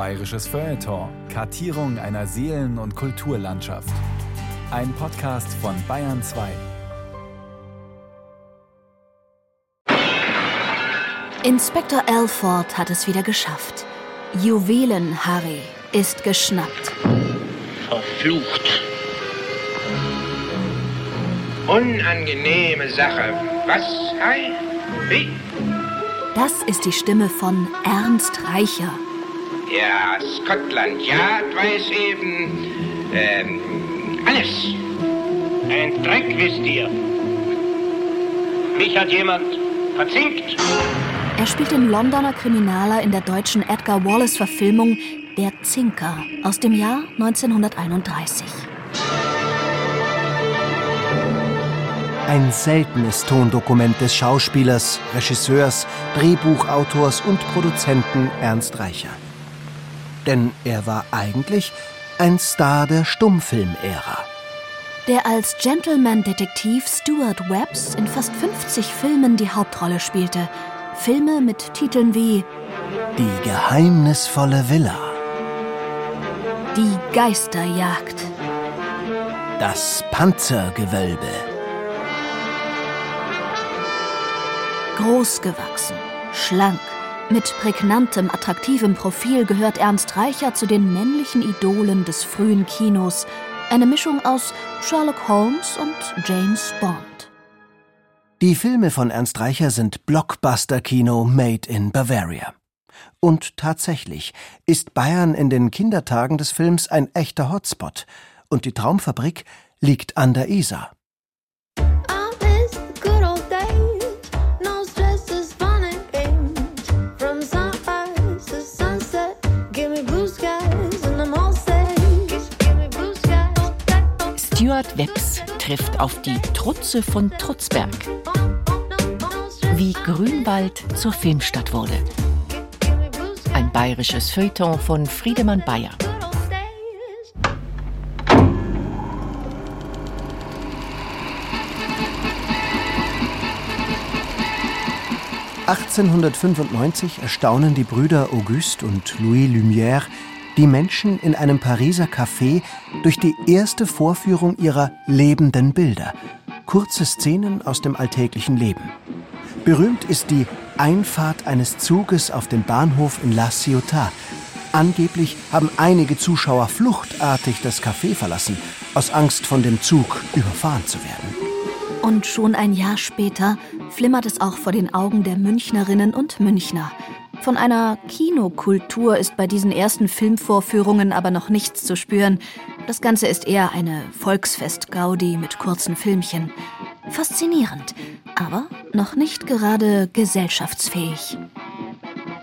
Bayerisches Feuilleton. Kartierung einer Seelen- und Kulturlandschaft. Ein Podcast von Bayern 2. Inspektor Alford hat es wieder geschafft. Juwelen-Harry ist geschnappt. Verflucht. Unangenehme Sache. Was, Harry? Wie? Das ist die Stimme von Ernst Reicher. Ja, Scotland Yard weiß eben ähm, alles. Ein Dreck, wisst ihr. Mich hat jemand verzinkt. Er spielt den Londoner Kriminaler in der deutschen Edgar Wallace-Verfilmung Der Zinker aus dem Jahr 1931. Ein seltenes Tondokument des Schauspielers, Regisseurs, Drehbuchautors und Produzenten Ernst Reicher. Denn er war eigentlich ein Star der Stummfilmära. Der als Gentleman-Detektiv Stuart Webbs in fast 50 Filmen die Hauptrolle spielte. Filme mit Titeln wie Die geheimnisvolle Villa, Die Geisterjagd, das Panzergewölbe, Großgewachsen, schlank, mit prägnantem, attraktivem Profil gehört Ernst Reicher zu den männlichen Idolen des frühen Kinos. Eine Mischung aus Sherlock Holmes und James Bond. Die Filme von Ernst Reicher sind Blockbuster-Kino made in Bavaria. Und tatsächlich ist Bayern in den Kindertagen des Films ein echter Hotspot und die Traumfabrik liegt an der Isar. Stuart Webbs trifft auf die Trutze von Trutzberg, wie Grünwald zur Filmstadt wurde. Ein bayerisches Feuilleton von Friedemann Bayer. Good old days. 1895 erstaunen die Brüder Auguste und Louis Lumière die Menschen in einem Pariser Café durch die erste Vorführung ihrer lebenden Bilder. Kurze Szenen aus dem alltäglichen Leben. Berühmt ist die Einfahrt eines Zuges auf den Bahnhof in La Ciotat. Angeblich haben einige Zuschauer fluchtartig das Café verlassen, aus Angst von dem Zug überfahren zu werden. Und schon ein Jahr später flimmert es auch vor den Augen der Münchnerinnen und Münchner. Von einer Kinokultur ist bei diesen ersten Filmvorführungen aber noch nichts zu spüren. Das Ganze ist eher eine Volksfest-Gaudi mit kurzen Filmchen. Faszinierend, aber noch nicht gerade gesellschaftsfähig.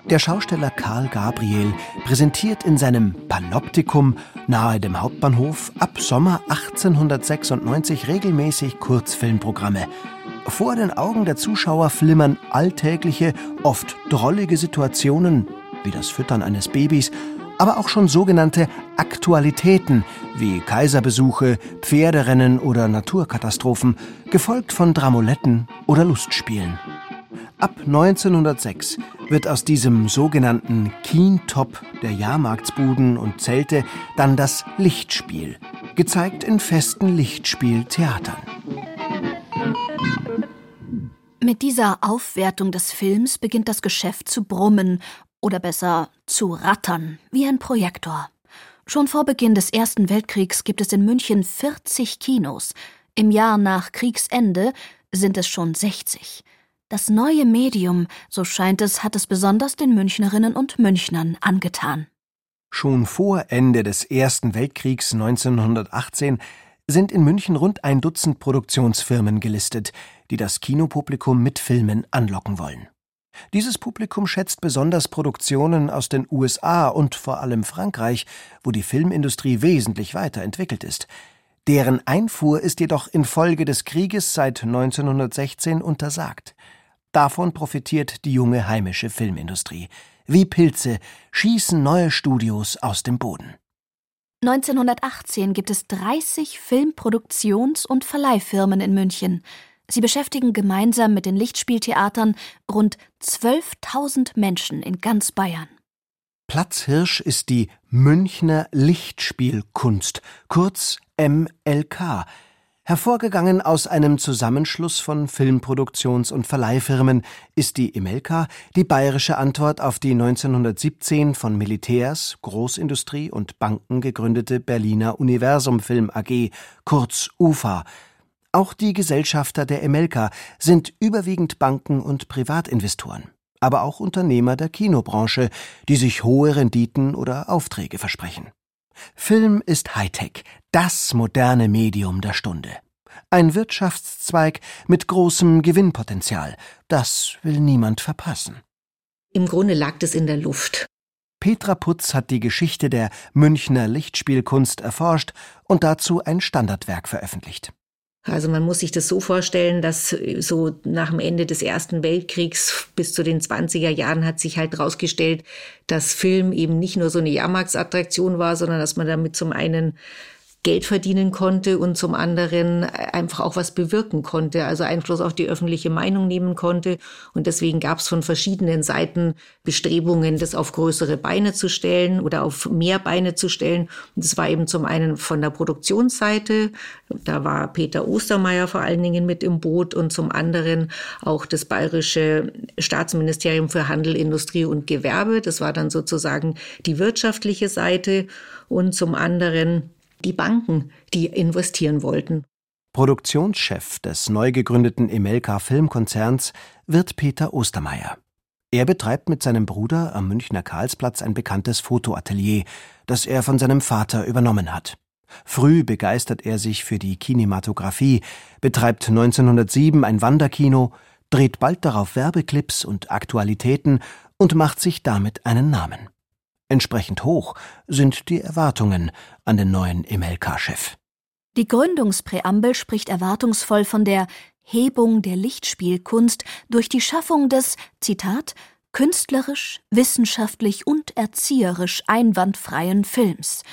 Der Schausteller Karl Gabriel präsentiert in seinem Panoptikum nahe dem Hauptbahnhof ab Sommer 1896 regelmäßig Kurzfilmprogramme. Vor den Augen der Zuschauer flimmern alltägliche, oft drollige Situationen, wie das Füttern eines Babys, aber auch schon sogenannte Aktualitäten wie Kaiserbesuche, Pferderennen oder Naturkatastrophen, gefolgt von Dramoletten oder Lustspielen. Ab 1906 wird aus diesem sogenannten Keentop der Jahrmarktsbuden und Zelte dann das Lichtspiel, gezeigt in festen Lichtspieltheatern. Mit dieser Aufwertung des Films beginnt das Geschäft zu brummen oder besser zu rattern, wie ein Projektor. Schon vor Beginn des Ersten Weltkriegs gibt es in München 40 Kinos. Im Jahr nach Kriegsende sind es schon 60. Das neue Medium, so scheint es, hat es besonders den Münchnerinnen und Münchnern angetan. Schon vor Ende des Ersten Weltkriegs 1918 sind in München rund ein Dutzend Produktionsfirmen gelistet, die das Kinopublikum mit Filmen anlocken wollen. Dieses Publikum schätzt besonders Produktionen aus den USA und vor allem Frankreich, wo die Filmindustrie wesentlich weiterentwickelt ist. Deren Einfuhr ist jedoch infolge des Krieges seit 1916 untersagt. Davon profitiert die junge heimische Filmindustrie. Wie Pilze schießen neue Studios aus dem Boden. 1918 gibt es 30 Filmproduktions- und Verleihfirmen in München. Sie beschäftigen gemeinsam mit den Lichtspieltheatern rund 12.000 Menschen in ganz Bayern. Platzhirsch ist die Münchner Lichtspielkunst, kurz MLK, Hervorgegangen aus einem Zusammenschluss von Filmproduktions- und Verleihfirmen ist die Imelka die bayerische Antwort auf die 1917 von Militärs, Großindustrie und Banken gegründete Berliner Universum Film AG, kurz UFA. Auch die Gesellschafter der Imelka sind überwiegend Banken und Privatinvestoren, aber auch Unternehmer der Kinobranche, die sich hohe Renditen oder Aufträge versprechen. Film ist Hightech, das moderne Medium der Stunde. Ein Wirtschaftszweig mit großem Gewinnpotenzial. Das will niemand verpassen. Im Grunde lag das in der Luft. Petra Putz hat die Geschichte der Münchner Lichtspielkunst erforscht und dazu ein Standardwerk veröffentlicht. Also man muss sich das so vorstellen, dass so nach dem Ende des Ersten Weltkriegs bis zu den 20er Jahren hat sich halt herausgestellt, dass Film eben nicht nur so eine Jahrmarktsattraktion war, sondern dass man damit zum einen Geld verdienen konnte und zum anderen einfach auch was bewirken konnte, also Einfluss auf die öffentliche Meinung nehmen konnte. Und deswegen gab es von verschiedenen Seiten Bestrebungen, das auf größere Beine zu stellen oder auf mehr Beine zu stellen. Und das war eben zum einen von der Produktionsseite, da war Peter Ostermeier vor allen Dingen mit im Boot und zum anderen auch das bayerische Staatsministerium für Handel, Industrie und Gewerbe. Das war dann sozusagen die wirtschaftliche Seite und zum anderen die Banken, die investieren wollten. Produktionschef des neu gegründeten Emelka Filmkonzerns wird Peter Ostermeier. Er betreibt mit seinem Bruder am Münchner Karlsplatz ein bekanntes Fotoatelier, das er von seinem Vater übernommen hat. Früh begeistert er sich für die Kinematografie, betreibt 1907 ein Wanderkino, dreht bald darauf Werbeclips und Aktualitäten und macht sich damit einen Namen. Entsprechend hoch sind die Erwartungen an den neuen Emelka-Chef. Die Gründungspräambel spricht erwartungsvoll von der Hebung der Lichtspielkunst durch die Schaffung des, Zitat, künstlerisch, wissenschaftlich und erzieherisch einwandfreien Films.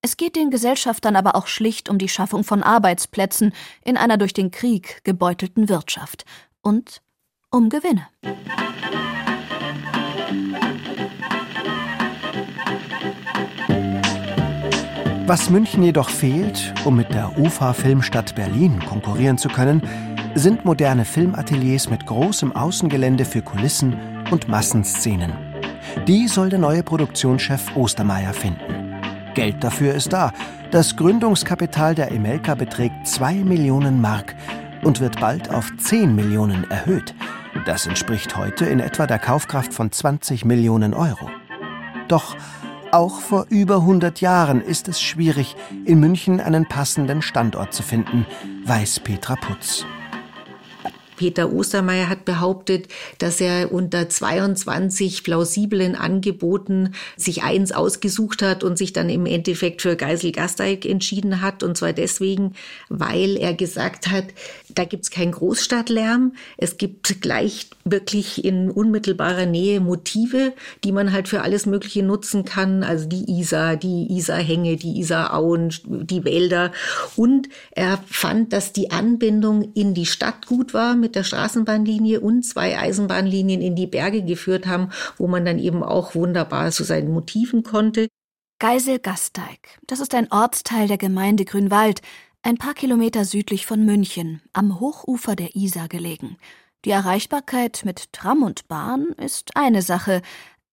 Es geht den Gesellschaftern aber auch schlicht um die Schaffung von Arbeitsplätzen in einer durch den Krieg gebeutelten Wirtschaft und um Gewinne. Was München jedoch fehlt, um mit der UFA Filmstadt Berlin konkurrieren zu können, sind moderne Filmateliers mit großem Außengelände für Kulissen und Massenszenen. Die soll der neue Produktionschef Ostermeier finden. Geld dafür ist da. Das Gründungskapital der Emelka beträgt 2 Millionen Mark und wird bald auf 10 Millionen erhöht. Das entspricht heute in etwa der Kaufkraft von 20 Millionen Euro. Doch auch vor über 100 Jahren ist es schwierig, in München einen passenden Standort zu finden, weiß Petra Putz. Peter Ostermeier hat behauptet, dass er unter 22 plausiblen Angeboten sich eins ausgesucht hat und sich dann im Endeffekt für Geisel Gasteig entschieden hat. Und zwar deswegen, weil er gesagt hat, da gibt's keinen Großstadtlärm. Es gibt gleich wirklich in unmittelbarer Nähe Motive, die man halt für alles Mögliche nutzen kann. Also die Isar, die Isarhänge, die Isarauen, die Wälder. Und er fand, dass die Anbindung in die Stadt gut war mit der Straßenbahnlinie und zwei Eisenbahnlinien in die Berge geführt haben, wo man dann eben auch wunderbar zu seinen Motiven konnte. Geisel-Gasteig, das ist ein Ortsteil der Gemeinde Grünwald, ein paar Kilometer südlich von München, am Hochufer der Isar gelegen. Die Erreichbarkeit mit Tram und Bahn ist eine Sache,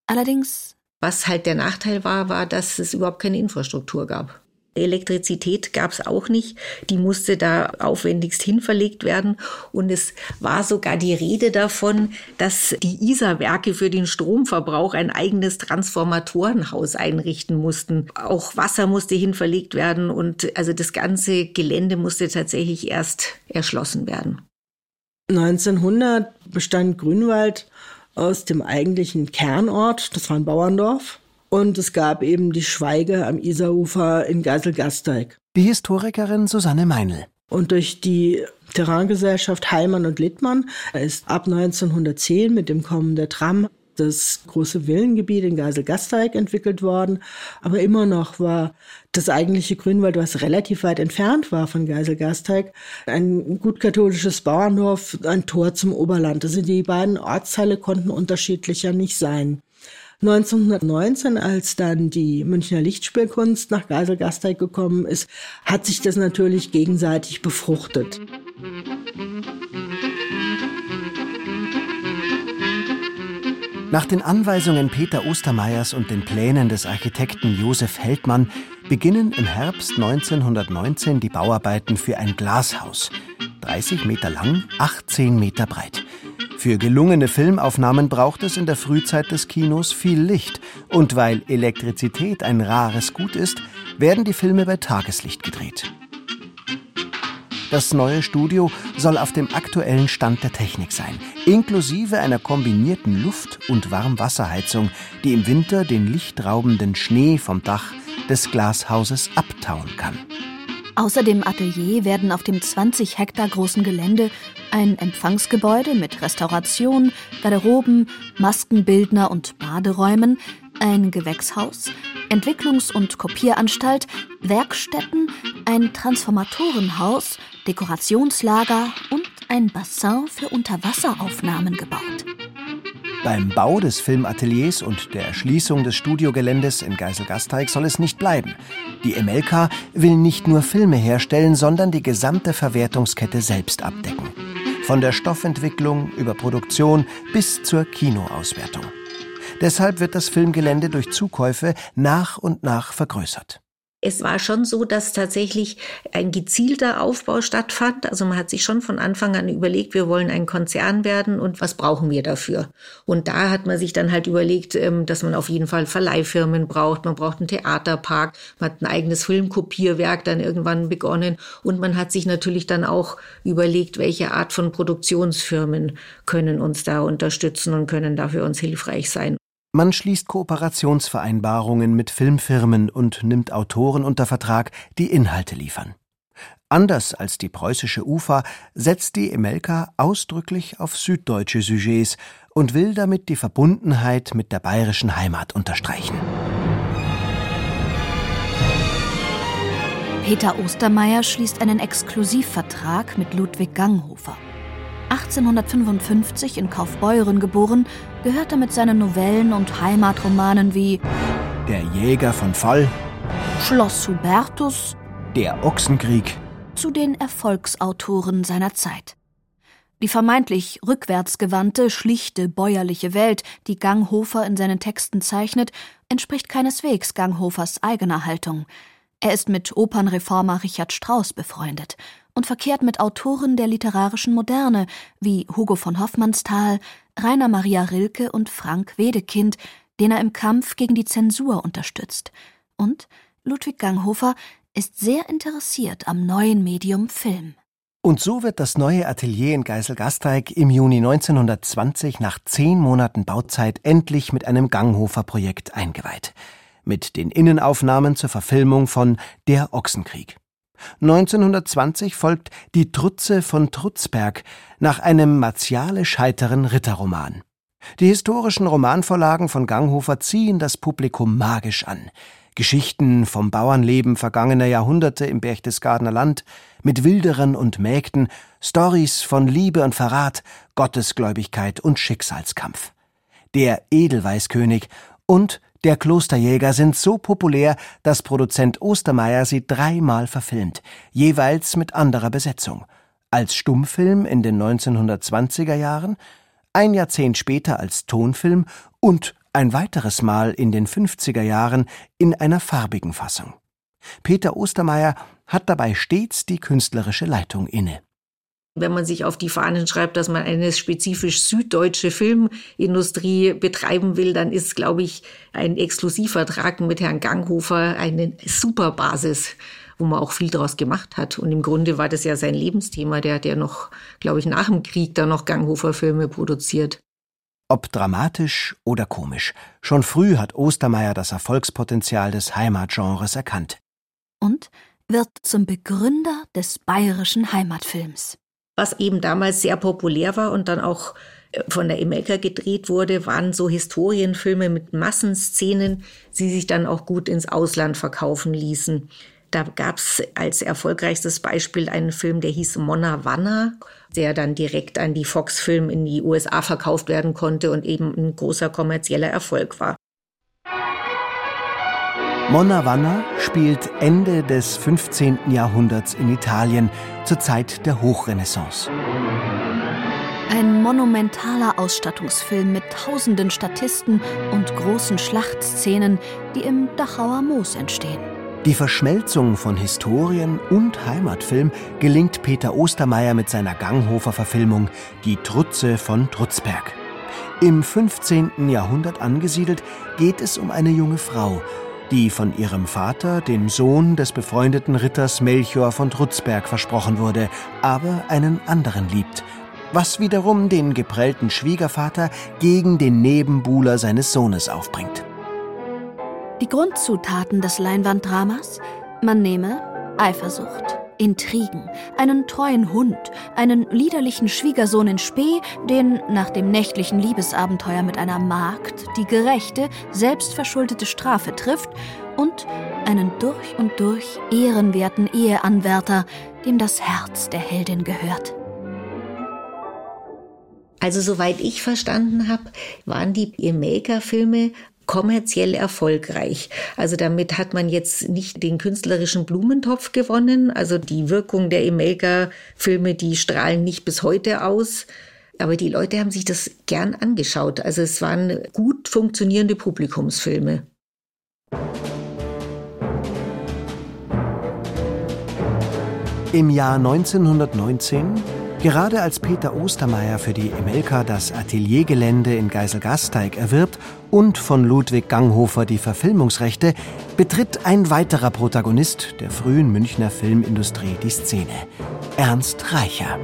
allerdings. Was halt der Nachteil war, war, dass es überhaupt keine Infrastruktur gab. Elektrizität gab es auch nicht. Die musste da aufwendigst hinverlegt werden. Und es war sogar die Rede davon, dass die Isar-Werke für den Stromverbrauch ein eigenes Transformatorenhaus einrichten mussten. Auch Wasser musste hinverlegt werden und also das ganze Gelände musste tatsächlich erst erschlossen werden. 1900 bestand Grünwald aus dem eigentlichen Kernort, das war ein Bauerndorf, und es gab eben die Schweige am Isarufer in Geiselgasteig. Die Historikerin Susanne Meinl. Und durch die Terraingesellschaft Heimann und Littmann ist ab 1910 mit dem Kommen der Tram das große Villengebiet in Geiselgasteig entwickelt worden. Aber immer noch war das eigentliche Grünwald, was relativ weit entfernt war von Geiselgasteig, ein gut katholisches Bauernhof, ein Tor zum Oberland. Also die beiden Ortsteile konnten unterschiedlicher nicht sein. 1919, als dann die Münchner Lichtspielkunst nach Geisel-Gasteig gekommen ist, hat sich das natürlich gegenseitig befruchtet. Nach den Anweisungen Peter Ostermeyers und den Plänen des Architekten Josef Heldmann beginnen im Herbst 1919 die Bauarbeiten für ein Glashaus. 30 Meter lang, 18 Meter breit. Für gelungene Filmaufnahmen braucht es in der Frühzeit des Kinos viel Licht. Und weil Elektrizität ein rares Gut ist, werden die Filme bei Tageslicht gedreht. Das neue Studio soll auf dem aktuellen Stand der Technik sein, inklusive einer kombinierten Luft- und Warmwasserheizung, die im Winter den lichtraubenden Schnee vom Dach des Glashauses abtauen kann. Außer dem Atelier werden auf dem 20 Hektar großen Gelände ein Empfangsgebäude mit Restauration, Garderoben, Maskenbildner und Baderäumen, ein Gewächshaus, Entwicklungs- und Kopieranstalt, Werkstätten, ein Transformatorenhaus, Dekorationslager und ein Bassin für Unterwasseraufnahmen gebaut. Beim Bau des Filmateliers und der Erschließung des Studiogeländes in Geiselgasteig soll es nicht bleiben. Die MLK will nicht nur Filme herstellen, sondern die gesamte Verwertungskette selbst abdecken. Von der Stoffentwicklung über Produktion bis zur Kinoauswertung. Deshalb wird das Filmgelände durch Zukäufe nach und nach vergrößert. Es war schon so, dass tatsächlich ein gezielter Aufbau stattfand. Also man hat sich schon von Anfang an überlegt, wir wollen ein Konzern werden und was brauchen wir dafür? Und da hat man sich dann halt überlegt, ähm, dass man auf jeden Fall Verleihfirmen braucht, man braucht einen Theaterpark, man hat ein eigenes Filmkopierwerk dann irgendwann begonnen und man hat sich natürlich dann auch überlegt, welche Art von Produktionsfirmen können uns da unterstützen und können dafür uns hilfreich sein. Man schließt Kooperationsvereinbarungen mit Filmfirmen und nimmt Autoren unter Vertrag, die Inhalte liefern. Anders als die preußische UFA setzt die Emelka ausdrücklich auf süddeutsche Sujets und will damit die Verbundenheit mit der bayerischen Heimat unterstreichen. Peter Ostermeier schließt einen Exklusivvertrag mit Ludwig Ganghofer. 1855 in Kaufbeuren geboren, gehört er mit seinen Novellen und Heimatromanen wie Der Jäger von Fall, Schloss Hubertus Der Ochsenkrieg, zu den Erfolgsautoren seiner Zeit. Die vermeintlich rückwärtsgewandte, schlichte, bäuerliche Welt, die Ganghofer in seinen Texten zeichnet, entspricht keineswegs Ganghofers eigener Haltung. Er ist mit Opernreformer Richard Strauss befreundet und verkehrt mit Autoren der literarischen Moderne wie Hugo von Hoffmannsthal, Rainer Maria Rilke und Frank Wedekind, den er im Kampf gegen die Zensur unterstützt. Und Ludwig Ganghofer ist sehr interessiert am neuen Medium Film. Und so wird das neue Atelier in Geiselgasteig im Juni 1920 nach zehn Monaten Bauzeit endlich mit einem Ganghofer-Projekt eingeweiht. Mit den Innenaufnahmen zur Verfilmung von Der Ochsenkrieg. 1920 folgt Die Trutze von Trutzberg nach einem martialisch heiteren Ritterroman. Die historischen Romanvorlagen von Ganghofer ziehen das Publikum magisch an. Geschichten vom Bauernleben vergangener Jahrhunderte im Berchtesgadener Land, mit Wilderern und Mägden, Stories von Liebe und Verrat, Gottesgläubigkeit und Schicksalskampf. Der Edelweißkönig und der Klosterjäger sind so populär, dass Produzent Ostermeier sie dreimal verfilmt, jeweils mit anderer Besetzung. Als Stummfilm in den 1920er Jahren, ein Jahrzehnt später als Tonfilm und ein weiteres Mal in den 50er Jahren in einer farbigen Fassung. Peter Ostermeier hat dabei stets die künstlerische Leitung inne. Wenn man sich auf die Fahnen schreibt, dass man eine spezifisch süddeutsche Filmindustrie betreiben will, dann ist, glaube ich, ein Exklusivvertrag mit Herrn Ganghofer eine super Basis, wo man auch viel daraus gemacht hat. Und im Grunde war das ja sein Lebensthema. Der hat ja noch, glaube ich, nach dem Krieg da noch Ganghofer-Filme produziert. Ob dramatisch oder komisch, schon früh hat Ostermeier das Erfolgspotenzial des Heimatgenres erkannt. Und wird zum Begründer des bayerischen Heimatfilms. Was eben damals sehr populär war und dann auch äh, von der Emelka gedreht wurde, waren so Historienfilme mit Massenszenen, die sich dann auch gut ins Ausland verkaufen ließen. Da gab es als erfolgreichstes Beispiel einen Film, der hieß Monna Wanna, der dann direkt an die Fox Film in die USA verkauft werden konnte und eben ein großer kommerzieller Erfolg war. Monna Vanna spielt Ende des 15. Jahrhunderts in Italien, zur Zeit der Hochrenaissance. Ein monumentaler Ausstattungsfilm mit tausenden Statisten und großen Schlachtszenen, die im Dachauer Moos entstehen. Die Verschmelzung von Historien und Heimatfilm gelingt Peter Ostermeier mit seiner Ganghofer-Verfilmung Die Trutze von Trutzberg. Im 15. Jahrhundert angesiedelt geht es um eine junge Frau, die von ihrem Vater, dem Sohn des befreundeten Ritters Melchior von Trutzberg, versprochen wurde, aber einen anderen liebt, was wiederum den geprellten Schwiegervater gegen den Nebenbuhler seines Sohnes aufbringt. Die Grundzutaten des Leinwanddramas? Man nehme Eifersucht, Intrigen, einen treuen Hund, einen liederlichen Schwiegersohn in Spee, den nach dem nächtlichen Liebesabenteuer mit einer Magd die gerechte, selbstverschuldete Strafe trifft und einen durch und durch ehrenwerten Eheanwärter, dem das Herz der Heldin gehört. Also soweit ich verstanden habe, waren die Maker-Filme kommerziell erfolgreich. Also damit hat man jetzt nicht den künstlerischen Blumentopf gewonnen. Also die Wirkung der Emelka-Filme, die strahlen nicht bis heute aus. Aber die Leute haben sich das gern angeschaut. Also es waren gut funktionierende Publikumsfilme. Im Jahr 1919, gerade als Peter Ostermeier für die Emelka das Ateliergelände in Geiselgasteig erwirbt und von Ludwig Ganghofer die Verfilmungsrechte, betritt ein weiterer Protagonist der frühen Münchner Filmindustrie die Szene: Ernst Reicher.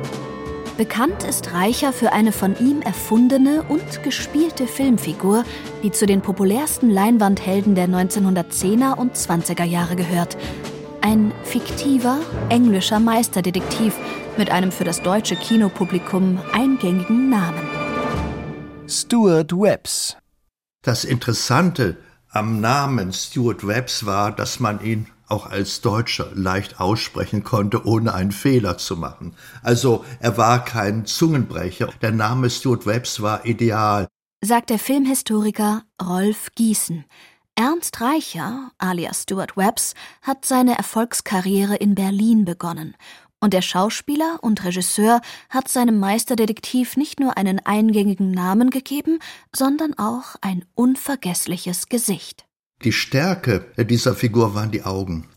Bekannt ist Reicher für eine von ihm erfundene und gespielte Filmfigur, die zu den populärsten Leinwandhelden der 1910er und 20er Jahre gehört. Ein fiktiver englischer Meisterdetektiv mit einem für das deutsche Kinopublikum eingängigen Namen. Stuart Webbs. Das Interessante am Namen Stuart Webbs war, dass man ihn auch als Deutscher leicht aussprechen konnte, ohne einen Fehler zu machen. Also er war kein Zungenbrecher. Der Name Stuart Webbs war ideal. Sagt der Filmhistoriker Rolf Gießen. Ernst Reicher, alias Stuart Webbs, hat seine Erfolgskarriere in Berlin begonnen. Und der Schauspieler und Regisseur hat seinem Meisterdetektiv nicht nur einen eingängigen Namen gegeben, sondern auch ein unvergessliches Gesicht. Die Stärke dieser Figur waren die Augen.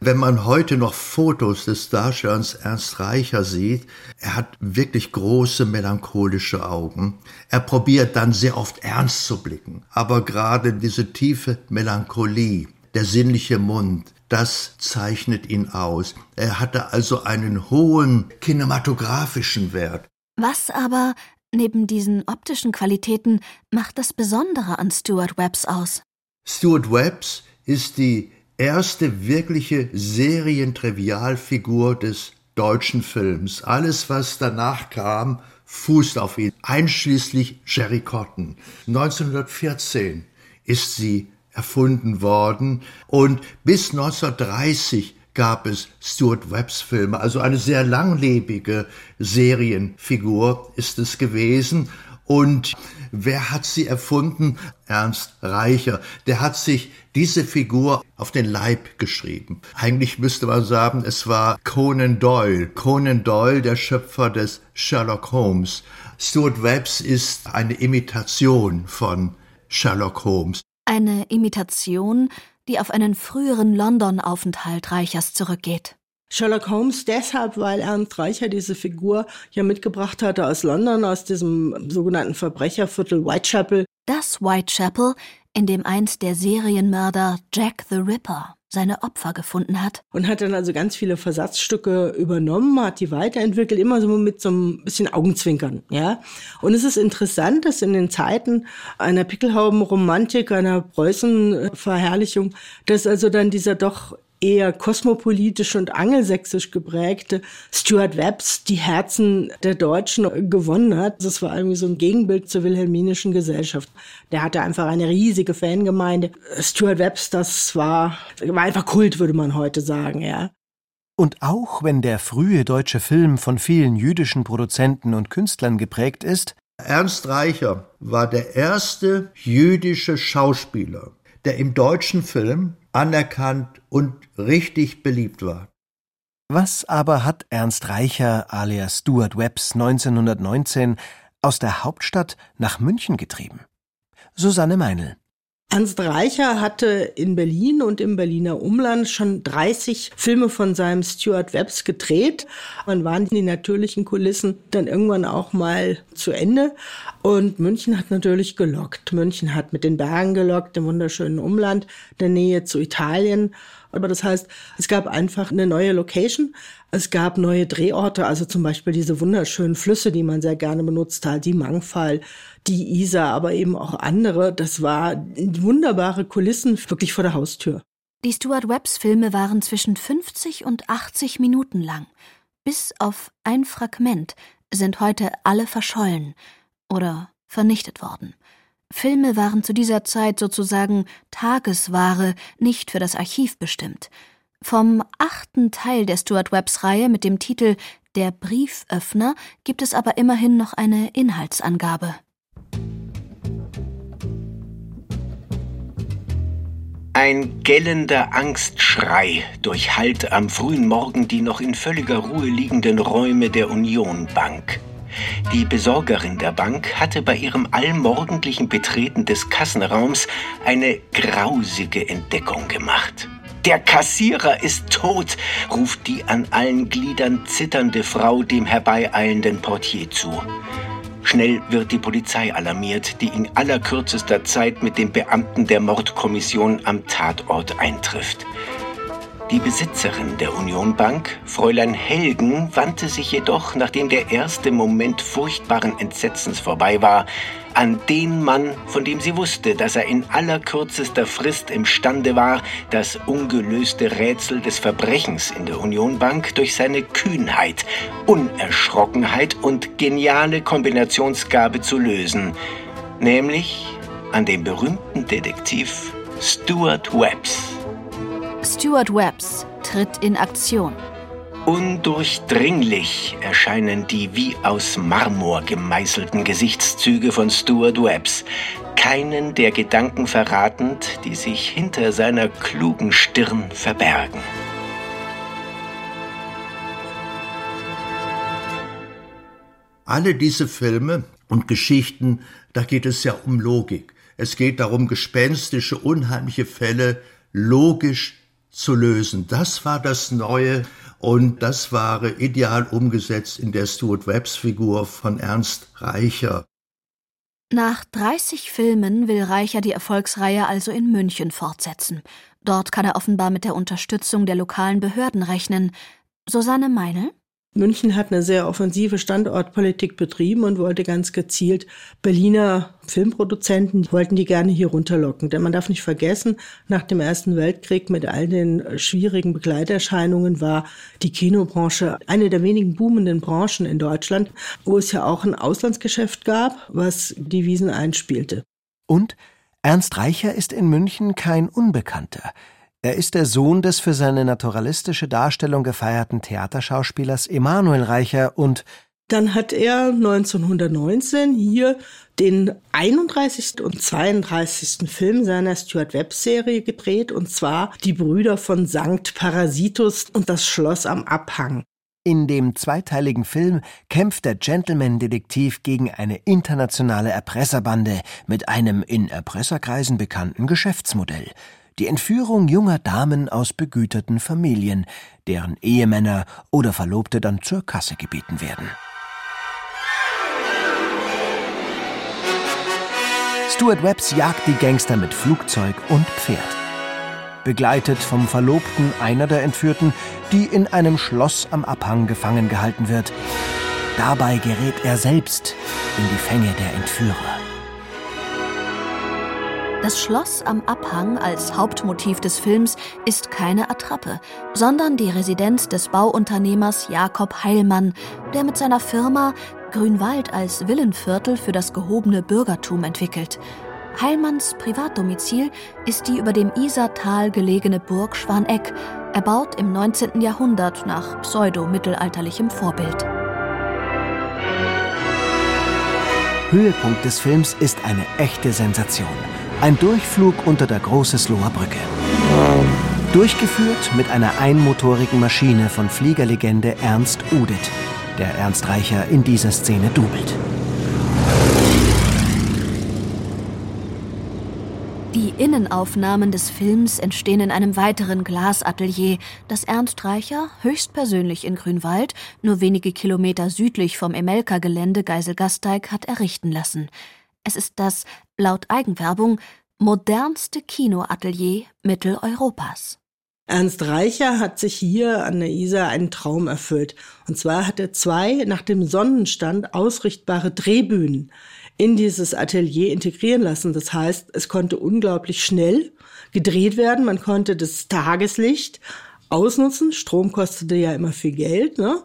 Wenn man heute noch Fotos des Darstellers Ernst Reicher sieht, er hat wirklich große melancholische Augen. Er probiert dann sehr oft ernst zu blicken. Aber gerade diese tiefe Melancholie, der sinnliche Mund, das zeichnet ihn aus. Er hatte also einen hohen kinematografischen Wert. Was aber, neben diesen optischen Qualitäten, macht das Besondere an Stuart Webbs aus? Stuart Webbs ist die erste wirkliche Serientrivialfigur des deutschen Films. Alles, was danach kam, fußt auf ihn, einschließlich Jerry Cotton. 1914 ist sie erfunden worden und bis 1930 gab es Stuart Webbs Filme, also eine sehr langlebige Serienfigur ist es gewesen und wer hat sie erfunden? Ernst Reicher. Der hat sich diese Figur auf den Leib geschrieben. Eigentlich müsste man sagen, es war Conan Doyle. Conan Doyle, der Schöpfer des Sherlock Holmes. Stuart Webbs ist eine Imitation von Sherlock Holmes. Eine Imitation, die auf einen früheren London-Aufenthalt Reichers zurückgeht. Sherlock Holmes deshalb, weil Ernst Reicher diese Figur ja mitgebracht hatte aus London, aus diesem sogenannten Verbrecherviertel Whitechapel. Das Whitechapel, in dem einst der Serienmörder Jack the Ripper seine Opfer gefunden hat. Und hat dann also ganz viele Versatzstücke übernommen, hat die weiterentwickelt, immer so mit so ein bisschen Augenzwinkern, ja. Und es ist interessant, dass in den Zeiten einer Pickelhauben-Romantik, einer Preußen-Verherrlichung, dass also dann dieser doch eher kosmopolitisch und angelsächsisch geprägte Stuart Webbs die Herzen der Deutschen gewonnen hat. Das war irgendwie so ein Gegenbild zur wilhelminischen Gesellschaft. Der hatte einfach eine riesige Fangemeinde. Stuart Webbs, das war, war einfach Kult, würde man heute sagen, ja. Und auch wenn der frühe deutsche Film von vielen jüdischen Produzenten und Künstlern geprägt ist, Ernst Reicher war der erste jüdische Schauspieler, der im deutschen Film anerkannt und richtig beliebt war. Was aber hat Ernst Reicher alias Stuart Webbs 1919 aus der Hauptstadt nach München getrieben? Susanne Meinl. Ernst Reicher hatte in Berlin und im Berliner Umland schon 30 Filme von seinem Stuart Webbs gedreht. Dann waren die natürlichen Kulissen dann irgendwann auch mal zu Ende. Und München hat natürlich gelockt. München hat mit den Bergen gelockt, dem wunderschönen Umland, der Nähe zu Italien. Aber das heißt, es gab einfach eine neue Location. Es gab neue Drehorte, also zum Beispiel diese wunderschönen Flüsse, die man sehr gerne benutzt hat, die Mangfall, die Isar, aber eben auch andere. Das war wunderbare Kulissen wirklich vor der Haustür. Die Stuart Webbs Filme waren zwischen 50 und 80 Minuten lang. Bis auf ein Fragment sind heute alle verschollen oder vernichtet worden. Filme waren zu dieser Zeit sozusagen Tagesware, nicht für das Archiv bestimmt. Vom achten Teil der Stuart Webbs Reihe mit dem Titel Der Brieföffner gibt es aber immerhin noch eine Inhaltsangabe. Ein gellender Angstschrei durchhallt am frühen Morgen die noch in völliger Ruhe liegenden Räume der Union Bank. Die Besorgerin der Bank hatte bei ihrem allmorgendlichen Betreten des Kassenraums eine grausige Entdeckung gemacht. Der Kassierer ist tot, ruft die an allen Gliedern zitternde Frau dem herbeieilenden Portier zu. Schnell wird die Polizei alarmiert, die in allerkürzester Zeit mit dem Beamten der Mordkommission am Tatort eintrifft. Die Besitzerin der Union Bank, Fräulein Helgen, wandte sich jedoch, nachdem der erste Moment furchtbaren Entsetzens vorbei war, an den Mann, von dem sie wusste, dass er in allerkürzester Frist imstande war, das ungelöste Rätsel des Verbrechens in der Union Bank durch seine Kühnheit, Unerschrockenheit und geniale Kombinationsgabe zu lösen, nämlich an dem berühmten Detektiv Stuart Webbs. Stuart Webbs tritt in Aktion. Undurchdringlich erscheinen die wie aus Marmor gemeißelten Gesichtszüge von Stuart Webbs, keinen der Gedanken verratend, die sich hinter seiner klugen Stirn verbergen. Alle diese Filme und Geschichten, da geht es ja um Logik. Es geht darum, gespenstische, unheimliche Fälle logisch zu lösen. Das war das Neue und das war ideal umgesetzt in der Stuart Webbs Figur von Ernst Reicher. Nach 30 Filmen will Reicher die Erfolgsreihe also in München fortsetzen. Dort kann er offenbar mit der Unterstützung der lokalen Behörden rechnen. Susanne Meinl? München hat eine sehr offensive Standortpolitik betrieben und wollte ganz gezielt Berliner Filmproduzenten, wollten die gerne hier runterlocken. Denn man darf nicht vergessen, nach dem Ersten Weltkrieg mit all den schwierigen Begleiterscheinungen war die Kinobranche eine der wenigen boomenden Branchen in Deutschland, wo es ja auch ein Auslandsgeschäft gab, was Devisen einspielte. Und Ernst Reicher ist in München kein Unbekannter. Er ist der Sohn des für seine naturalistische Darstellung gefeierten Theaterschauspielers Emanuel Reicher und Dann hat er 1919 hier den 31. und 32. Film seiner Stuart Webb-Serie gedreht, und zwar Die Brüder von Sankt Parasitus und das Schloss am Abhang. in dem zweiteiligen Film kämpft der Gentleman-Detektiv gegen eine internationale Erpresserbande mit einem in Erpresserkreisen bekannten Geschäftsmodell. Die Entführung junger Damen aus begüterten Familien, deren Ehemänner oder Verlobte dann zur Kasse gebeten werden. Stuart Webbs jagt die Gangster mit Flugzeug und Pferd. Begleitet vom Verlobten einer der Entführten, die in einem Schloss am Abhang gefangen gehalten wird. Dabei gerät er selbst in die Fänge der Entführer. Das Schloss am Abhang als Hauptmotiv des Films ist keine Attrappe, sondern die Residenz des Bauunternehmers Jakob Heilmann, der mit seiner Firma Grünwald als Villenviertel für das gehobene Bürgertum entwickelt. Heilmanns Privatdomizil ist die über dem Isartal gelegene Burg Schwaneck, erbaut im 19. Jahrhundert nach pseudo-mittelalterlichem Vorbild. Höhepunkt des Films ist eine echte Sensation. Ein Durchflug unter der Großesloher Brücke. Durchgeführt mit einer einmotorigen Maschine von Fliegerlegende Ernst Udet, der Ernst Reicher in dieser Szene dubelt. Die Innenaufnahmen des Films entstehen in einem weiteren Glasatelier, das Ernst Reicher höchstpersönlich in Grünwald, nur wenige Kilometer südlich vom Emelka-Gelände Geiselgasteig, hat errichten lassen. Es ist das, laut Eigenwerbung, modernste Kinoatelier Mitteleuropas. Ernst Reicher hat sich hier an der Isar einen Traum erfüllt. Und zwar hat er zwei nach dem Sonnenstand ausrichtbare Drehbühnen in dieses Atelier integrieren lassen. Das heißt, es konnte unglaublich schnell gedreht werden. Man konnte das Tageslicht ausnutzen. Strom kostete ja immer viel Geld. Ne?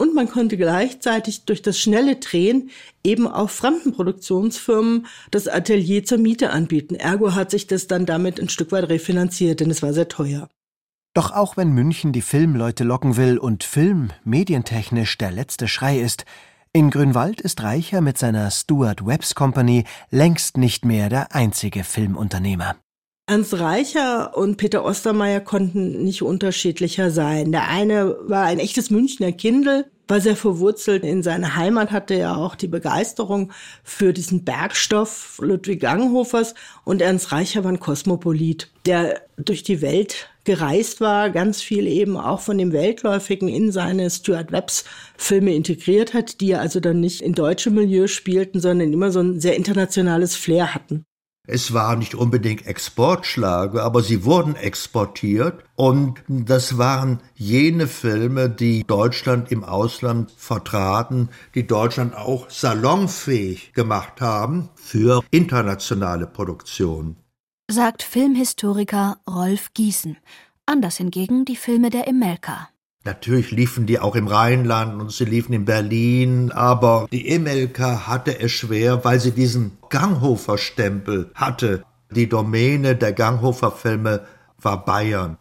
Und man konnte gleichzeitig durch das schnelle Drehen eben auch fremden Produktionsfirmen das Atelier zur Miete anbieten. Ergo hat sich das dann damit ein Stück weit refinanziert, denn es war sehr teuer. Doch auch wenn München die Filmleute locken will und Film medientechnisch der letzte Schrei ist, in Grünwald ist Reicher mit seiner Stuart Webbs Company längst nicht mehr der einzige Filmunternehmer. Ernst Reicher und Peter Ostermeier konnten nicht unterschiedlicher sein. Der eine war ein echtes Münchner Kindel, war sehr verwurzelt in seiner Heimat, hatte ja auch die Begeisterung für diesen Bergstoff Ludwig Ganghofers und Ernst Reicher war ein Kosmopolit, der durch die Welt gereist war, ganz viel eben auch von dem Weltläufigen in seine Stuart Webbs Filme integriert hat, die also dann nicht in deutschem Milieu spielten, sondern immer so ein sehr internationales Flair hatten. Es war nicht unbedingt Exportschlager, aber sie wurden exportiert und das waren jene Filme, die Deutschland im Ausland vertraten, die Deutschland auch salonfähig gemacht haben für internationale Produktion. Sagt Filmhistoriker Rolf Gießen. Anders hingegen die Filme der Emelka. Natürlich liefen die auch im Rheinland und sie liefen in Berlin, aber die Emelka hatte es schwer, weil sie diesen Ganghofer-Stempel hatte. Die Domäne der Ganghofer-Filme war Bayern.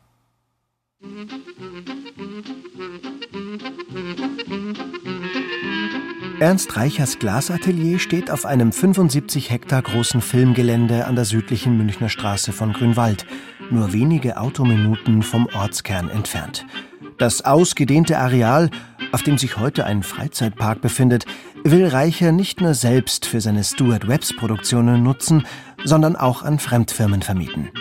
Ernst Reichers Glasatelier steht auf einem 75 Hektar großen Filmgelände an der südlichen Münchner Straße von Grünwald, nur wenige Autominuten vom Ortskern entfernt. Das ausgedehnte Areal, auf dem sich heute ein Freizeitpark befindet, will Reicher nicht nur selbst für seine Stuart Webbs Produktionen nutzen, sondern auch an Fremdfirmen vermieten.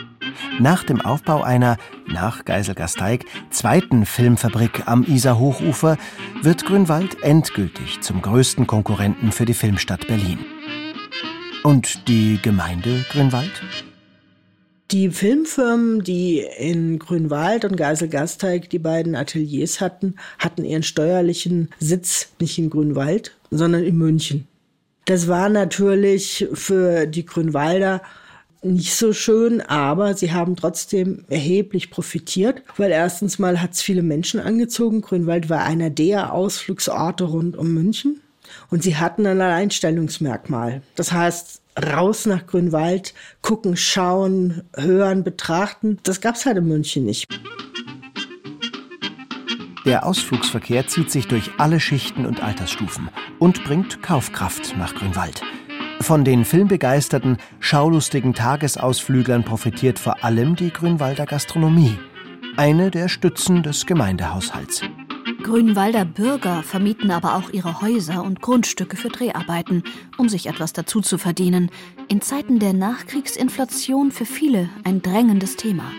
Nach dem Aufbau einer, nach Geiselgasteig, zweiten Filmfabrik am Isar-Hochufer wird Grünwald endgültig zum größten Konkurrenten für die Filmstadt Berlin. Und die Gemeinde Grünwald? Die Filmfirmen, die in Grünwald und Geiselgasteig die beiden Ateliers hatten, hatten ihren steuerlichen Sitz nicht in Grünwald, sondern in München. Das war natürlich für die Grünwalder nicht so schön, aber sie haben trotzdem erheblich profitiert, weil erstens mal hat es viele Menschen angezogen. Grünwald war einer der Ausflugsorte rund um München und sie hatten ein Alleinstellungsmerkmal. Das heißt, raus nach Grünwald, gucken, schauen, hören, betrachten. Das gab's halt in München nicht. Der Ausflugsverkehr zieht sich durch alle Schichten und Altersstufen und bringt Kaufkraft nach Grünwald. Von den filmbegeisterten, schaulustigen Tagesausflüglern profitiert vor allem die Grünwalder Gastronomie, eine der Stützen des Gemeindehaushalts. Grünwalder Bürger vermieten aber auch ihre Häuser und Grundstücke für Dreharbeiten, um sich etwas dazu zu verdienen. In Zeiten der Nachkriegsinflation für viele ein drängendes Thema.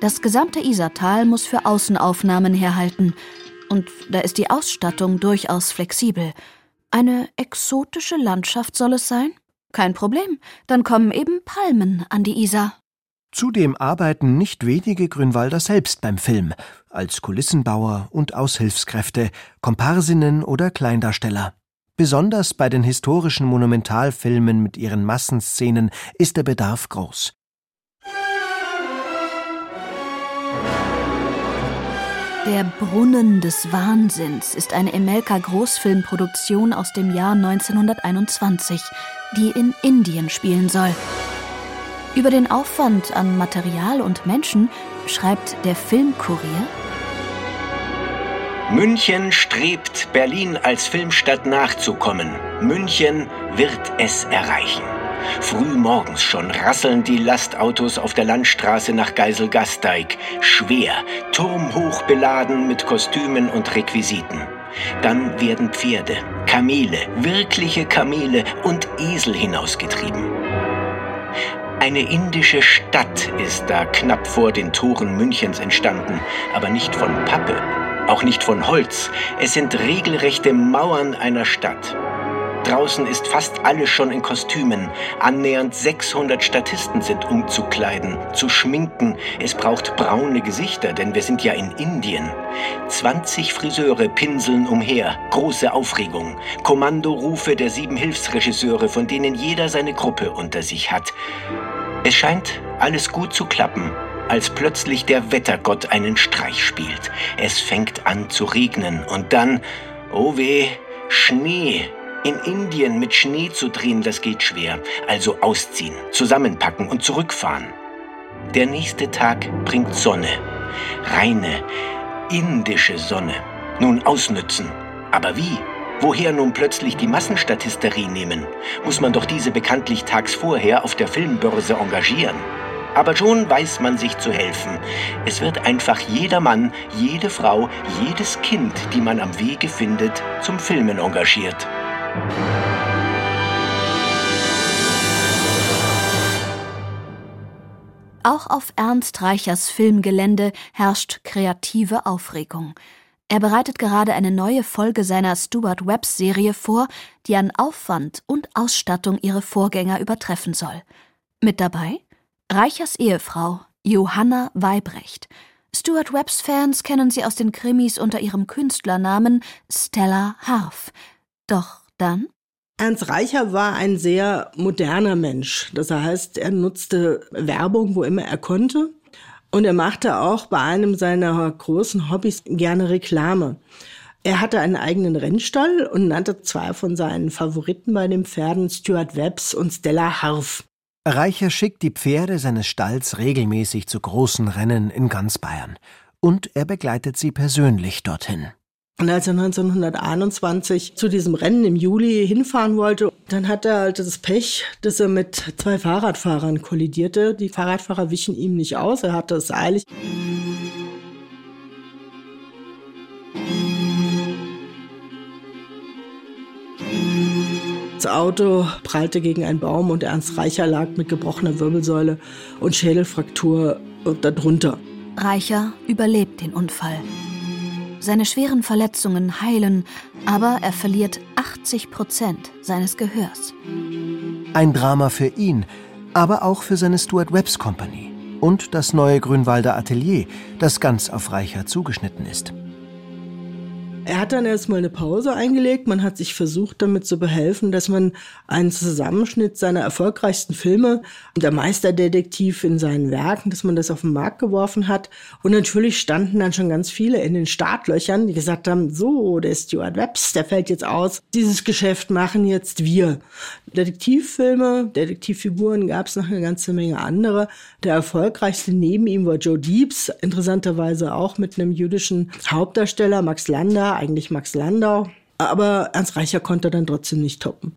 Das gesamte Isartal muss für Außenaufnahmen herhalten. Und da ist die Ausstattung durchaus flexibel. Eine exotische Landschaft soll es sein? Kein Problem, dann kommen eben Palmen an die Isar. Zudem arbeiten nicht wenige Grünwalder selbst beim Film, als Kulissenbauer und Aushilfskräfte, Komparsinnen oder Kleindarsteller. Besonders bei den historischen Monumentalfilmen mit ihren Massenszenen ist der Bedarf groß. Der Brunnen des Wahnsinns ist eine Emelka Großfilmproduktion aus dem Jahr 1921, die in Indien spielen soll. Über den Aufwand an Material und Menschen schreibt der Filmkurier. München strebt, Berlin als Filmstadt nachzukommen. München wird es erreichen. Früh morgens schon rasseln die Lastautos auf der Landstraße nach Geiselgasteig. Schwer, turmhoch beladen mit Kostümen und Requisiten. Dann werden Pferde, Kamele, wirkliche Kamele und Esel hinausgetrieben. Eine indische Stadt ist da knapp vor den Toren Münchens entstanden, aber nicht von Pappe, auch nicht von Holz. Es sind regelrechte Mauern einer Stadt. Draußen ist fast alles schon in Kostümen. Annähernd 600 Statisten sind umzukleiden, zu schminken. Es braucht braune Gesichter, denn wir sind ja in Indien. 20 Friseure pinseln umher. Große Aufregung. Kommandorufe der sieben Hilfsregisseure, von denen jeder seine Gruppe unter sich hat. Es scheint alles gut zu klappen, als plötzlich der Wettergott einen Streich spielt. Es fängt an zu regnen und dann, oh weh, Schnee. In Indien mit Schnee zu drehen, das geht schwer. Also ausziehen, zusammenpacken und zurückfahren. Der nächste Tag bringt Sonne. Reine, indische Sonne. Nun ausnützen. Aber wie? Woher nun plötzlich die Massenstatisterie nehmen? Muss man doch diese bekanntlich tags vorher auf der Filmbörse engagieren. Aber schon weiß man sich zu helfen. Es wird einfach jeder Mann, jede Frau, jedes Kind, die man am Wege findet, zum Filmen engagiert. Auch auf Ernst Reichers Filmgelände herrscht kreative Aufregung. Er bereitet gerade eine neue Folge seiner Stuart Webs-Serie vor, die an Aufwand und Ausstattung ihre Vorgänger übertreffen soll. Mit dabei Reichers Ehefrau Johanna Weibrecht. Stuart Webbs-Fans kennen sie aus den Krimis unter ihrem Künstlernamen Stella Harf. Doch dann Ernst Reicher war ein sehr moderner Mensch. Das heißt, er nutzte Werbung, wo immer er konnte. Und er machte auch bei einem seiner großen Hobbys gerne Reklame. Er hatte einen eigenen Rennstall und nannte zwei von seinen Favoriten bei den Pferden Stuart Webbs und Stella Harf. Reicher schickt die Pferde seines Stalls regelmäßig zu großen Rennen in ganz Bayern. Und er begleitet sie persönlich dorthin. Und als er 1921 zu diesem Rennen im Juli hinfahren wollte, dann hat er halt das Pech, dass er mit zwei Fahrradfahrern kollidierte. Die Fahrradfahrer wichen ihm nicht aus, er hatte es eilig. Das Auto prallte gegen einen Baum und Ernst Reicher lag mit gebrochener Wirbelsäule und Schädelfraktur darunter. Reicher überlebt den Unfall. Seine schweren Verletzungen heilen, aber er verliert 80 Prozent seines Gehörs. Ein Drama für ihn, aber auch für seine Stuart Webbs Company und das neue Grünwalder Atelier, das ganz auf Reicher zugeschnitten ist. Er hat dann erstmal eine Pause eingelegt. Man hat sich versucht, damit zu behelfen, dass man einen Zusammenschnitt seiner erfolgreichsten Filme, der Meisterdetektiv in seinen Werken, dass man das auf den Markt geworfen hat. Und natürlich standen dann schon ganz viele in den Startlöchern, die gesagt haben, so, der Stuart Webbs, der fällt jetzt aus. Dieses Geschäft machen jetzt wir. Detektivfilme, Detektivfiguren gab es noch eine ganze Menge andere. Der erfolgreichste neben ihm war Joe Deeps, interessanterweise auch mit einem jüdischen Hauptdarsteller, Max Lander, eigentlich Max Landau. Aber Ernst Reicher konnte dann trotzdem nicht toppen.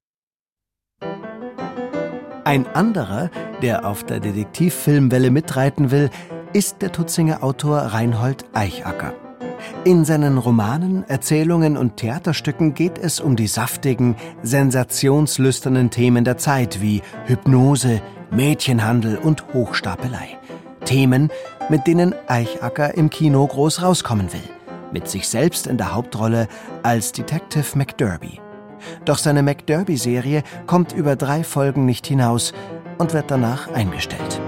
Ein anderer, der auf der Detektivfilmwelle mitreiten will, ist der Tutzinger Autor Reinhold Eichacker. In seinen Romanen, Erzählungen und Theaterstücken geht es um die saftigen, sensationslüsternen Themen der Zeit wie Hypnose, Mädchenhandel und Hochstapelei. Themen, mit denen Eichacker im Kino groß rauskommen will. Mit sich selbst in der Hauptrolle als Detective McDerby. Doch seine McDerby-Serie kommt über drei Folgen nicht hinaus und wird danach eingestellt.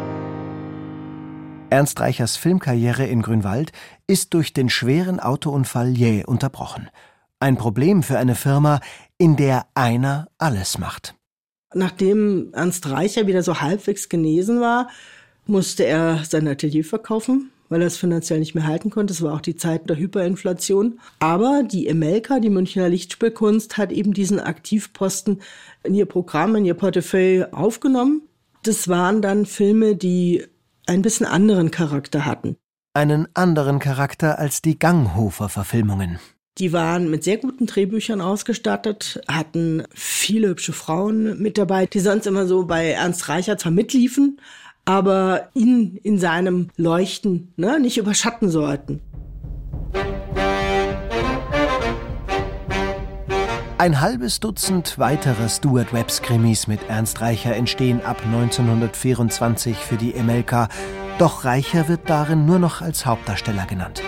Ernst Reichers Filmkarriere in Grünwald ist durch den schweren Autounfall jäh unterbrochen. Ein Problem für eine Firma, in der einer alles macht. Nachdem Ernst Reicher wieder so halbwegs genesen war, musste er sein Atelier verkaufen, weil er es finanziell nicht mehr halten konnte. Es war auch die Zeit der Hyperinflation. Aber die Emelka, die Münchner Lichtspielkunst, hat eben diesen Aktivposten in ihr Programm, in ihr Portefeuille aufgenommen. Das waren dann Filme, die ein bisschen anderen Charakter hatten. Einen anderen Charakter als die Ganghofer-Verfilmungen. Die waren mit sehr guten Drehbüchern ausgestattet, hatten viele hübsche Frauen mit dabei, die sonst immer so bei Ernst Reicher zwar mitliefen, aber ihn in seinem Leuchten ne, nicht überschatten sollten. Ein halbes Dutzend weiterer Stuart Webbs Krimis mit Ernst Reicher entstehen ab 1924 für die Emelka, doch Reicher wird darin nur noch als Hauptdarsteller genannt.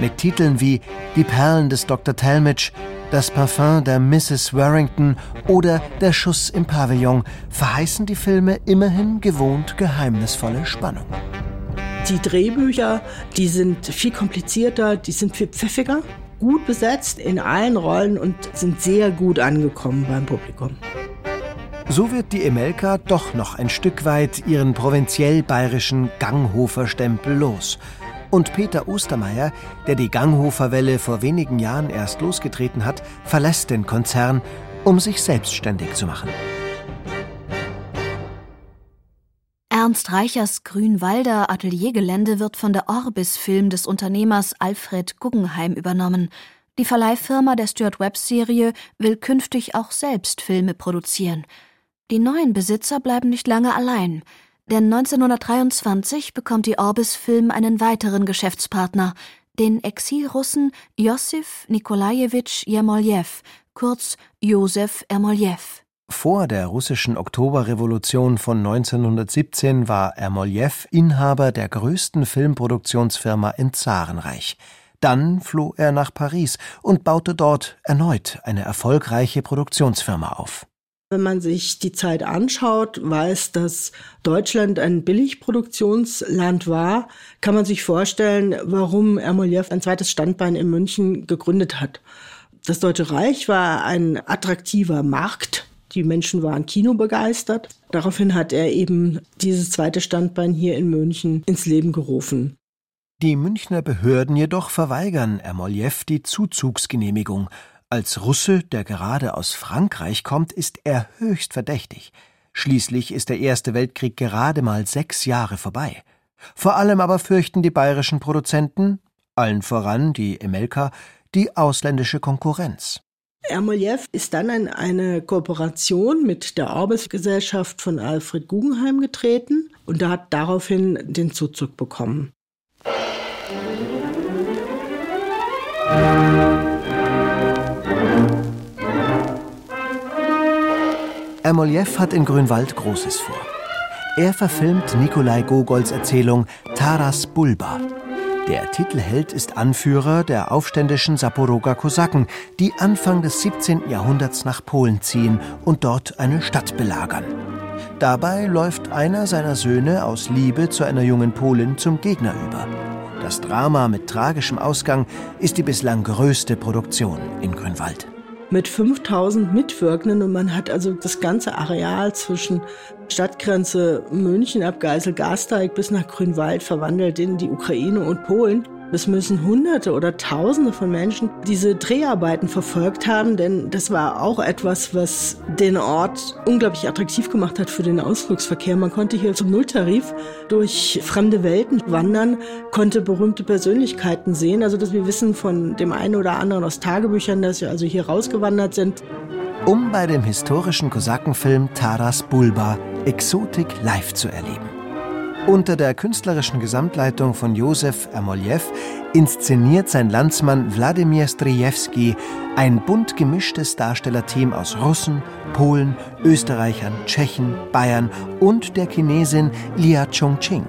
Mit Titeln wie Die Perlen des Dr. Talmadge, Das Parfum der Mrs. Warrington oder Der Schuss im Pavillon verheißen die Filme immerhin gewohnt geheimnisvolle Spannung. Die Drehbücher, die sind viel komplizierter, die sind viel pfiffiger, gut besetzt in allen Rollen und sind sehr gut angekommen beim Publikum. So wird die Emelka doch noch ein Stück weit ihren provinziell bayerischen Ganghofer-Stempel los. Und Peter Ostermeier, der die Ganghofer-Welle vor wenigen Jahren erst losgetreten hat, verlässt den Konzern, um sich selbstständig zu machen. Ernst Reichers Grünwalder Ateliergelände wird von der Orbis Film des Unternehmers Alfred Guggenheim übernommen. Die Verleihfirma der Stuart Webb-Serie will künftig auch selbst Filme produzieren. Die neuen Besitzer bleiben nicht lange allein, denn 1923 bekommt die Orbis Film einen weiteren Geschäftspartner, den Exilrussen Josif Nikolajewitsch Jermoljew, kurz Josef Ermoljew. Vor der russischen Oktoberrevolution von 1917 war Ermoljew Inhaber der größten Filmproduktionsfirma im Zarenreich. Dann floh er nach Paris und baute dort erneut eine erfolgreiche Produktionsfirma auf. Wenn man sich die Zeit anschaut, weiß, dass Deutschland ein Billigproduktionsland war, kann man sich vorstellen, warum Ermoljew ein zweites Standbein in München gegründet hat. Das Deutsche Reich war ein attraktiver Markt die Menschen waren kinobegeistert. Daraufhin hat er eben dieses zweite Standbein hier in München ins Leben gerufen. Die Münchner Behörden jedoch verweigern Ermoljew die Zuzugsgenehmigung. Als Russe, der gerade aus Frankreich kommt, ist er höchst verdächtig. Schließlich ist der Erste Weltkrieg gerade mal sechs Jahre vorbei. Vor allem aber fürchten die bayerischen Produzenten, allen voran die Emelka, die ausländische Konkurrenz. Ermoljew ist dann in eine Kooperation mit der Orbis-Gesellschaft von Alfred Guggenheim getreten und er hat daraufhin den Zuzug bekommen. Ermoljew hat in Grünwald Großes vor. Er verfilmt Nikolai Gogols Erzählung Taras Bulba. Der Titelheld ist Anführer der aufständischen Saporoger Kosaken, die Anfang des 17. Jahrhunderts nach Polen ziehen und dort eine Stadt belagern. Dabei läuft einer seiner Söhne aus Liebe zu einer jungen Polin zum Gegner über. Das Drama mit tragischem Ausgang ist die bislang größte Produktion in Grünwald mit 5000 Mitwirkenden und man hat also das ganze Areal zwischen Stadtgrenze München ab Geisel-Gasteig bis nach Grünwald verwandelt in die Ukraine und Polen. Es müssen Hunderte oder Tausende von Menschen diese Dreharbeiten verfolgt haben, denn das war auch etwas, was den Ort unglaublich attraktiv gemacht hat für den Ausflugsverkehr. Man konnte hier zum Nulltarif durch fremde Welten wandern, konnte berühmte Persönlichkeiten sehen. Also, dass wir wissen von dem einen oder anderen aus Tagebüchern, dass wir also hier rausgewandert sind. Um bei dem historischen Kosakenfilm Taras Bulba Exotik live zu erleben. Unter der künstlerischen Gesamtleitung von Josef Ermoljew inszeniert sein Landsmann Wladimir Strijewski ein bunt gemischtes Darstellerteam aus Russen, Polen, Österreichern, Tschechen, Bayern und der Chinesin Lia Chongqing.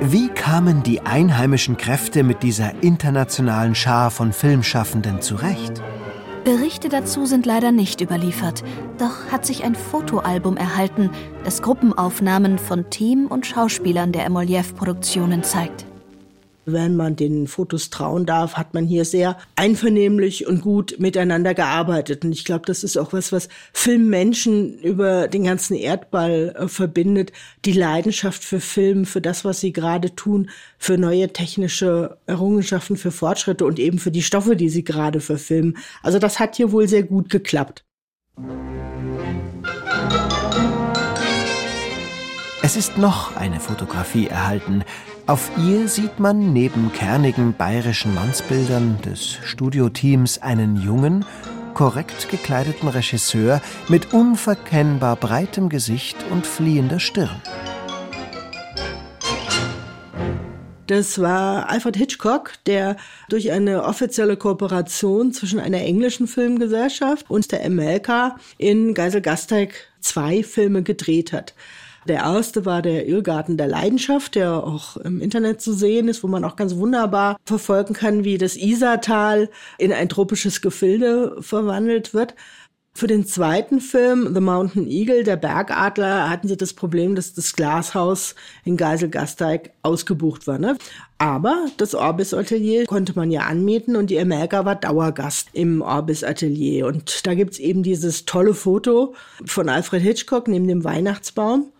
Wie kamen die einheimischen Kräfte mit dieser internationalen Schar von Filmschaffenden zurecht? Berichte dazu sind leider nicht überliefert, doch hat sich ein Fotoalbum erhalten, das Gruppenaufnahmen von Team und Schauspielern der Emoliev-Produktionen zeigt. Wenn man den Fotos trauen darf, hat man hier sehr einvernehmlich und gut miteinander gearbeitet. Und ich glaube, das ist auch was, was Filmmenschen über den ganzen Erdball äh, verbindet. Die Leidenschaft für Film, für das, was sie gerade tun, für neue technische Errungenschaften, für Fortschritte und eben für die Stoffe, die sie gerade verfilmen. Also das hat hier wohl sehr gut geklappt. Es ist noch eine Fotografie erhalten. Auf ihr sieht man neben kernigen bayerischen Mannsbildern des Studioteams einen jungen, korrekt gekleideten Regisseur mit unverkennbar breitem Gesicht und fliehender Stirn. Das war Alfred Hitchcock, der durch eine offizielle Kooperation zwischen einer englischen Filmgesellschaft und der MLK in Geisel-Gasteig zwei Filme gedreht hat. Der erste war der Irrgarten der Leidenschaft, der auch im Internet zu sehen ist, wo man auch ganz wunderbar verfolgen kann, wie das Isartal in ein tropisches Gefilde verwandelt wird. Für den zweiten Film, The Mountain Eagle, der Bergadler, hatten sie das Problem, dass das Glashaus in Geiselgasteig ausgebucht war. Ne? Aber das Orbis Atelier konnte man ja anmieten und die Amerika war Dauergast im Orbis Atelier. Und da gibt's eben dieses tolle Foto von Alfred Hitchcock neben dem Weihnachtsbaum.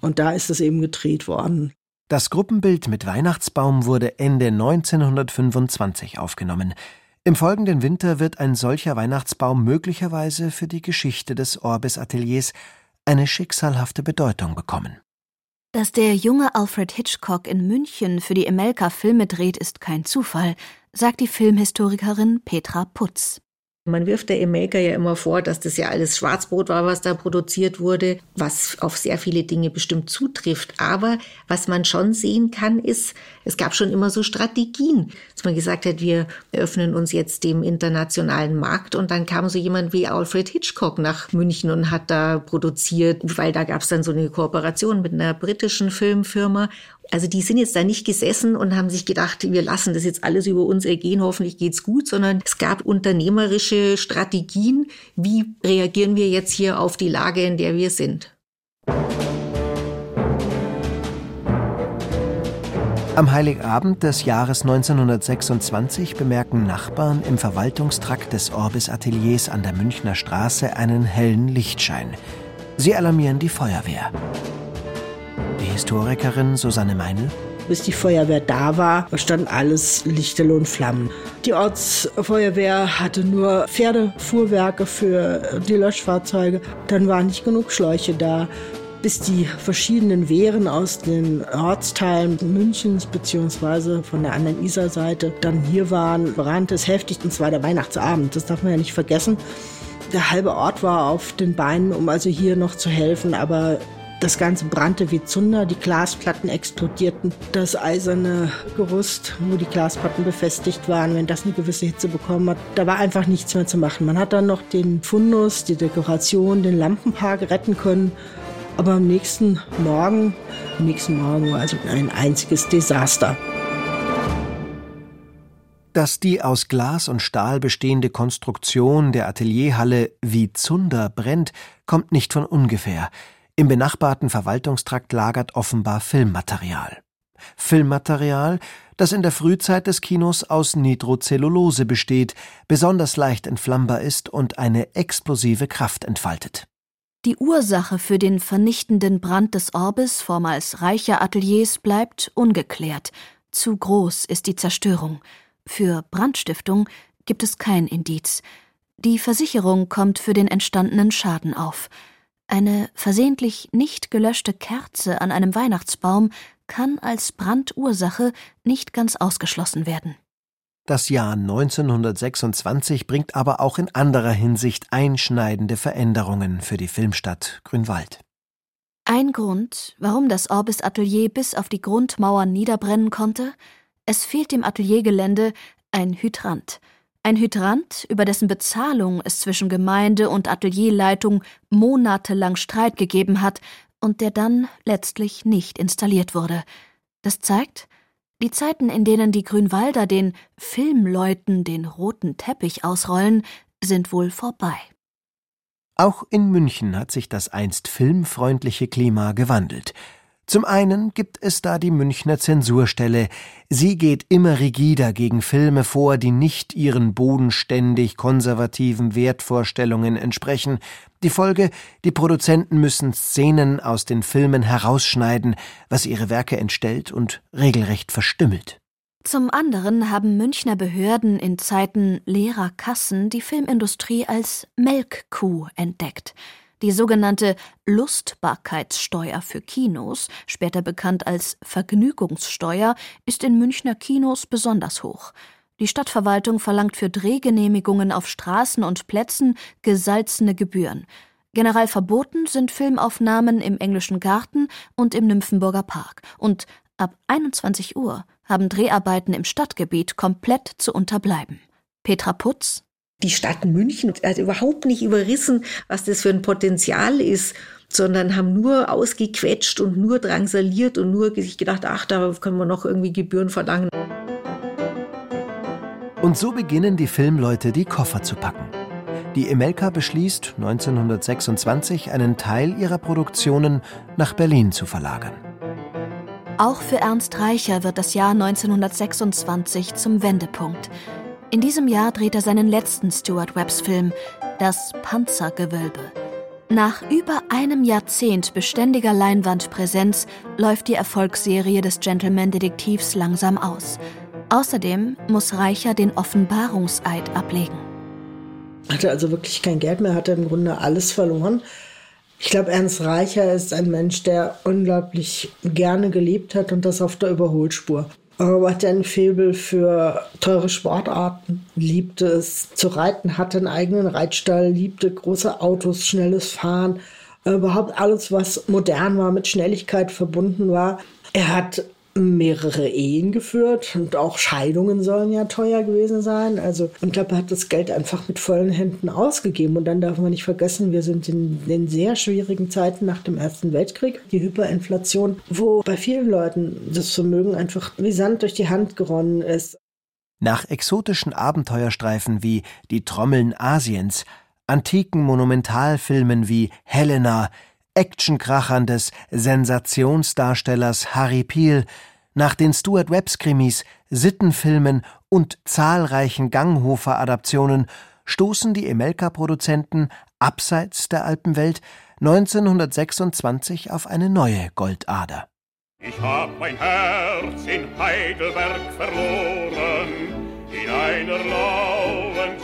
Und da ist es eben gedreht worden. Das Gruppenbild mit Weihnachtsbaum wurde Ende 1925 aufgenommen. Im folgenden Winter wird ein solcher Weihnachtsbaum möglicherweise für die Geschichte des Orbis Ateliers eine schicksalhafte Bedeutung bekommen. Dass der junge Alfred Hitchcock in München für die Emelka Filme dreht, ist kein Zufall, sagt die Filmhistorikerin Petra Putz. Man wirft der Emelka ja immer vor, dass das ja alles Schwarzbrot war, was da produziert wurde, was auf sehr viele Dinge bestimmt zutrifft. Aber was man schon sehen kann, ist, es gab schon immer so Strategien, dass man gesagt hat, wir öffnen uns jetzt dem internationalen Markt und dann kam so jemand wie Alfred Hitchcock nach München und hat da produziert, weil da gab es dann so eine Kooperation mit einer britischen Filmfirma also die sind jetzt da nicht gesessen und haben sich gedacht, wir lassen das jetzt alles über uns ergehen, hoffentlich geht's gut, sondern es gab unternehmerische Strategien, wie reagieren wir jetzt hier auf die Lage, in der wir sind. Am Heiligabend des Jahres 1926 bemerken Nachbarn im Verwaltungstrakt des Orbis Ateliers an der Münchner Straße einen hellen Lichtschein. Sie alarmieren die Feuerwehr. Historikerin Susanne Meinl bis die Feuerwehr da war, stand alles lichterloh und Flammen. Die Ortsfeuerwehr hatte nur Pferdefuhrwerke für die Löschfahrzeuge. Dann waren nicht genug Schläuche da. Bis die verschiedenen Wehren aus den Ortsteilen Münchens beziehungsweise von der anderen Isar-Seite dann hier waren, brannte es heftig. Und zwar der Weihnachtsabend, das darf man ja nicht vergessen. Der halbe Ort war auf den Beinen, um also hier noch zu helfen, aber das Ganze brannte wie Zunder, die Glasplatten explodierten. Das eiserne Gerüst, wo die Glasplatten befestigt waren, wenn das eine gewisse Hitze bekommen hat, da war einfach nichts mehr zu machen. Man hat dann noch den Fundus, die Dekoration, den Lampenpark retten können. Aber am nächsten Morgen, am nächsten Morgen war also ein einziges Desaster. Dass die aus Glas und Stahl bestehende Konstruktion der Atelierhalle wie Zunder brennt, kommt nicht von ungefähr. Im benachbarten Verwaltungstrakt lagert offenbar Filmmaterial. Filmmaterial, das in der Frühzeit des Kinos aus Nitrocellulose besteht, besonders leicht entflammbar ist und eine explosive Kraft entfaltet. Die Ursache für den vernichtenden Brand des Orbis, vormals reicher Ateliers, bleibt ungeklärt. Zu groß ist die Zerstörung. Für Brandstiftung gibt es kein Indiz. Die Versicherung kommt für den entstandenen Schaden auf. Eine versehentlich nicht gelöschte Kerze an einem Weihnachtsbaum kann als Brandursache nicht ganz ausgeschlossen werden. Das Jahr 1926 bringt aber auch in anderer Hinsicht einschneidende Veränderungen für die Filmstadt Grünwald. Ein Grund, warum das Orbis Atelier bis auf die Grundmauern niederbrennen konnte, es fehlt dem Ateliergelände ein Hydrant, ein Hydrant, über dessen Bezahlung es zwischen Gemeinde und Atelierleitung monatelang Streit gegeben hat und der dann letztlich nicht installiert wurde. Das zeigt, die Zeiten, in denen die Grünwalder den Filmleuten den roten Teppich ausrollen, sind wohl vorbei. Auch in München hat sich das einst filmfreundliche Klima gewandelt. Zum einen gibt es da die Münchner Zensurstelle. Sie geht immer rigider gegen Filme vor, die nicht ihren bodenständig konservativen Wertvorstellungen entsprechen. Die Folge, die Produzenten müssen Szenen aus den Filmen herausschneiden, was ihre Werke entstellt und regelrecht verstümmelt. Zum anderen haben Münchner Behörden in Zeiten leerer Kassen die Filmindustrie als Melkkuh entdeckt. Die sogenannte Lustbarkeitssteuer für Kinos, später bekannt als Vergnügungssteuer, ist in Münchner Kinos besonders hoch. Die Stadtverwaltung verlangt für Drehgenehmigungen auf Straßen und Plätzen gesalzene Gebühren. Generell verboten sind Filmaufnahmen im Englischen Garten und im Nymphenburger Park. Und ab 21 Uhr haben Dreharbeiten im Stadtgebiet komplett zu unterbleiben. Petra Putz die Stadt München hat überhaupt nicht überrissen, was das für ein Potenzial ist, sondern haben nur ausgequetscht und nur drangsaliert und nur sich gedacht, ach, da können wir noch irgendwie Gebühren verlangen. Und so beginnen die Filmleute, die Koffer zu packen. Die Emelka beschließt 1926 einen Teil ihrer Produktionen nach Berlin zu verlagern. Auch für Ernst Reicher wird das Jahr 1926 zum Wendepunkt. In diesem Jahr dreht er seinen letzten Stuart Webbs-Film, Das Panzergewölbe. Nach über einem Jahrzehnt beständiger Leinwandpräsenz läuft die Erfolgsserie des Gentleman-Detektivs langsam aus. Außerdem muss Reicher den Offenbarungseid ablegen. Hatte also wirklich kein Geld mehr, hatte im Grunde alles verloren. Ich glaube, Ernst Reicher ist ein Mensch, der unglaublich gerne gelebt hat und das auf der Überholspur. Aber hatte ein Faible für teure Sportarten, liebte es zu reiten, hatte einen eigenen Reitstall, liebte große Autos, schnelles Fahren, überhaupt alles, was modern war, mit Schnelligkeit verbunden war. Er hat mehrere Ehen geführt und auch Scheidungen sollen ja teuer gewesen sein. Also glaube, er hat das Geld einfach mit vollen Händen ausgegeben. Und dann darf man nicht vergessen, wir sind in den sehr schwierigen Zeiten nach dem Ersten Weltkrieg, die Hyperinflation, wo bei vielen Leuten das Vermögen einfach wie Sand durch die Hand geronnen ist. Nach exotischen Abenteuerstreifen wie Die Trommeln Asiens, antiken Monumentalfilmen wie Helena, Actionkrachern des Sensationsdarstellers Harry Peel, nach den Stuart Webbs Krimis, Sittenfilmen und zahlreichen Ganghofer-Adaptionen stoßen die Emelka-Produzenten abseits der Alpenwelt 1926 auf eine neue Goldader. Ich hab mein Herz in Heidelberg verloren, in einer lauen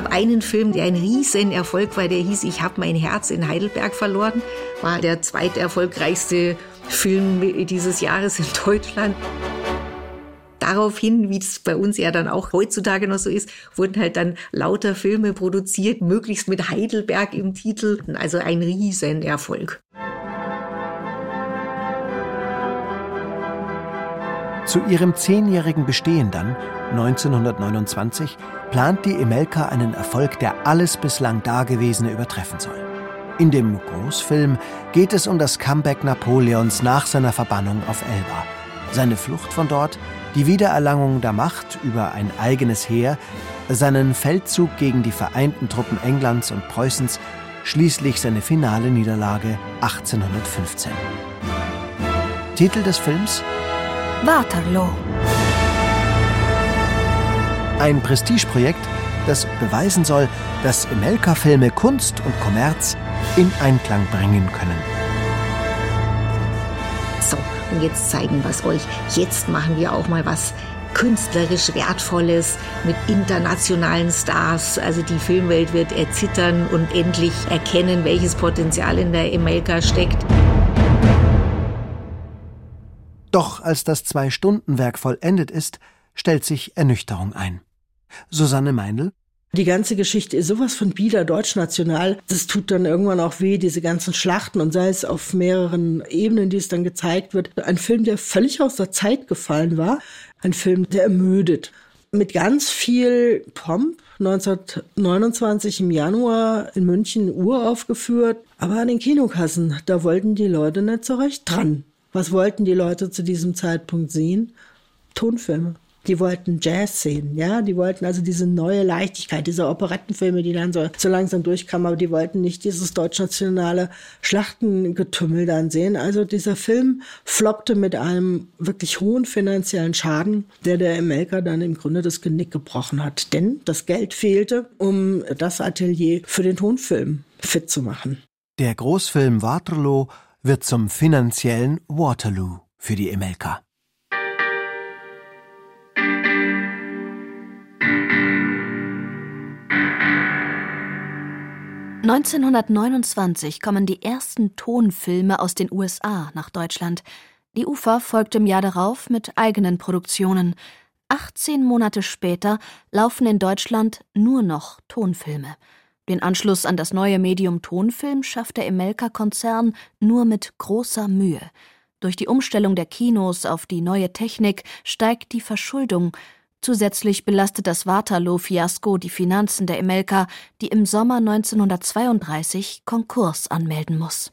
gab einen Film, der ein riesen Erfolg war, der hieß Ich hab mein Herz in Heidelberg verloren. War der zweiterfolgreichste Film dieses Jahres in Deutschland. Daraufhin, wie es bei uns ja dann auch heutzutage noch so ist, wurden halt dann lauter Filme produziert, möglichst mit Heidelberg im Titel. Also ein Riesenerfolg. Zu ihrem zehnjährigen Bestehen dann, 1929, plant die Emelka einen Erfolg, der alles bislang Dagewesene übertreffen soll. In dem Großfilm geht es um das Comeback Napoleons nach seiner Verbannung auf Elba, seine Flucht von dort, die Wiedererlangung der Macht über ein eigenes Heer, seinen Feldzug gegen die vereinten Truppen Englands und Preußens, schließlich seine finale Niederlage 1815. Titel des Films Waterloo. Ein Prestigeprojekt, das beweisen soll, dass Emelka-Filme Kunst und Kommerz in Einklang bringen können. So, und jetzt zeigen wir es euch. Jetzt machen wir auch mal was künstlerisch Wertvolles mit internationalen Stars. Also die Filmwelt wird erzittern und endlich erkennen, welches Potenzial in der Emelka steckt. Doch als das Zwei-Stunden-Werk vollendet ist, stellt sich Ernüchterung ein. Susanne Meindl Die ganze Geschichte ist sowas von bieder deutschnational. Das tut dann irgendwann auch weh, diese ganzen Schlachten und sei es auf mehreren Ebenen, die es dann gezeigt wird. Ein Film, der völlig aus der Zeit gefallen war. Ein Film, der ermüdet. Mit ganz viel Pomp. 1929 im Januar in München uraufgeführt. Aber an den Kinokassen, da wollten die Leute nicht so recht dran. Was wollten die Leute zu diesem Zeitpunkt sehen? Tonfilme. Die wollten Jazz sehen, ja. Die wollten also diese neue Leichtigkeit, diese Operettenfilme, die dann so, so langsam durchkamen, aber die wollten nicht dieses deutschnationale Schlachtengetümmel dann sehen. Also dieser Film floppte mit einem wirklich hohen finanziellen Schaden, der der Emelka dann im Grunde das Genick gebrochen hat. Denn das Geld fehlte, um das Atelier für den Tonfilm fit zu machen. Der Großfilm Waterloo wird zum finanziellen Waterloo für die Emelka. 1929 kommen die ersten Tonfilme aus den USA nach Deutschland. Die UFA folgt im Jahr darauf mit eigenen Produktionen. 18 Monate später laufen in Deutschland nur noch Tonfilme. Den Anschluss an das neue Medium Tonfilm schafft der Emelka-Konzern nur mit großer Mühe. Durch die Umstellung der Kinos auf die neue Technik steigt die Verschuldung. Zusätzlich belastet das Waterloo-Fiasko die Finanzen der Emelka, die im Sommer 1932 Konkurs anmelden muss.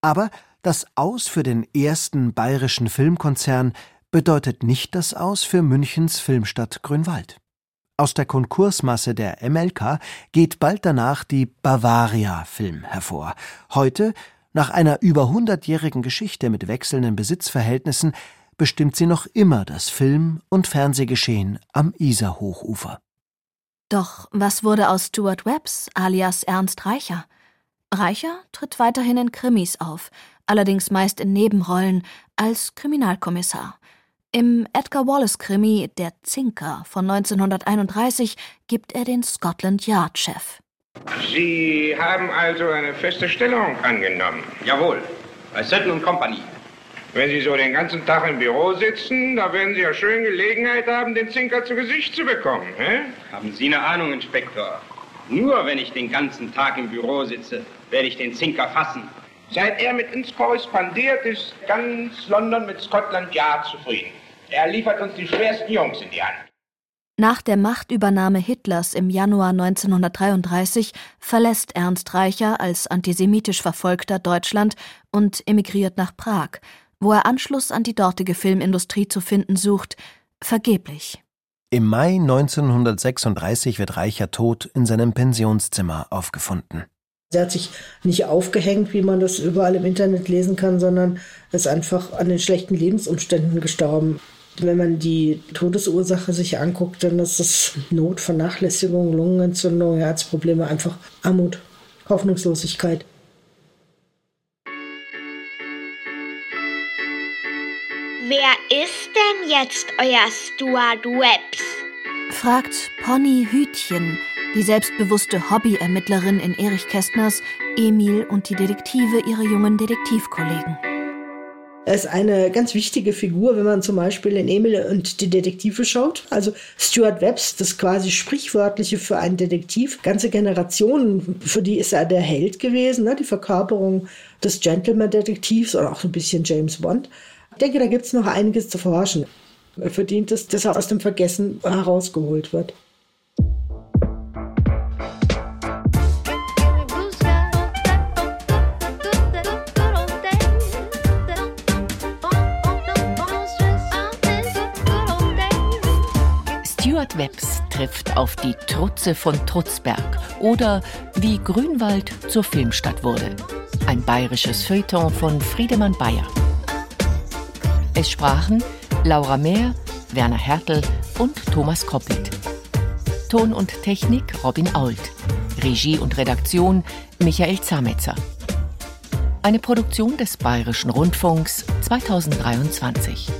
Aber das Aus für den ersten bayerischen Filmkonzern bedeutet nicht das Aus für Münchens Filmstadt Grünwald. Aus der Konkursmasse der MLK geht bald danach die Bavaria Film hervor. Heute, nach einer über hundertjährigen Geschichte mit wechselnden Besitzverhältnissen, bestimmt sie noch immer das Film- und Fernsehgeschehen am Isarhochufer. Doch was wurde aus Stuart Webbs alias Ernst Reicher? Reicher tritt weiterhin in Krimis auf, allerdings meist in Nebenrollen als Kriminalkommissar. Im Edgar Wallace-Krimi Der Zinker von 1931 gibt er den Scotland Yard-Chef. Sie haben also eine feste Stellung angenommen. Jawohl, bei Sutton Company. Wenn Sie so den ganzen Tag im Büro sitzen, da werden Sie ja schön Gelegenheit haben, den Zinker zu Gesicht zu bekommen. Hä? Haben Sie eine Ahnung, Inspektor? Nur wenn ich den ganzen Tag im Büro sitze, werde ich den Zinker fassen. Seit er mit uns korrespondiert, ist ganz London mit Scotland Yard zufrieden. Er liefert uns die schwersten Jungs in die Hand. Nach der Machtübernahme Hitlers im Januar 1933 verlässt Ernst Reicher als antisemitisch Verfolgter Deutschland und emigriert nach Prag, wo er Anschluss an die dortige Filmindustrie zu finden sucht, vergeblich. Im Mai 1936 wird Reicher tot in seinem Pensionszimmer aufgefunden. Er hat sich nicht aufgehängt, wie man das überall im Internet lesen kann, sondern ist einfach an den schlechten Lebensumständen gestorben. Wenn man die Todesursache sich anguckt, dann ist es Not, Vernachlässigung, Lungenentzündung, Herzprobleme, einfach Armut, Hoffnungslosigkeit. Wer ist denn jetzt euer Stuart Webbs? fragt Pony Hütchen, die selbstbewusste Hobbyermittlerin in Erich Kästners Emil und die Detektive ihre jungen Detektivkollegen. Er ist eine ganz wichtige Figur, wenn man zum Beispiel in Emil und die Detektive schaut. Also Stuart Webbs, das quasi sprichwörtliche für einen Detektiv. Ganze Generationen, für die ist er der Held gewesen, ne? die Verkörperung des Gentleman-Detektivs oder auch so ein bisschen James Bond. Ich denke, da gibt es noch einiges zu forschen. Er verdient es, dass er aus dem Vergessen herausgeholt wird. Stuart Webbs trifft auf die Trutze von Trutzberg oder wie Grünwald zur Filmstadt wurde. Ein bayerisches Feuilleton von Friedemann Bayer. Es sprachen Laura Mehr, Werner Hertel und Thomas Koppelt. Ton und Technik Robin Ault. Regie und Redaktion Michael Zametzer. Eine Produktion des Bayerischen Rundfunks 2023.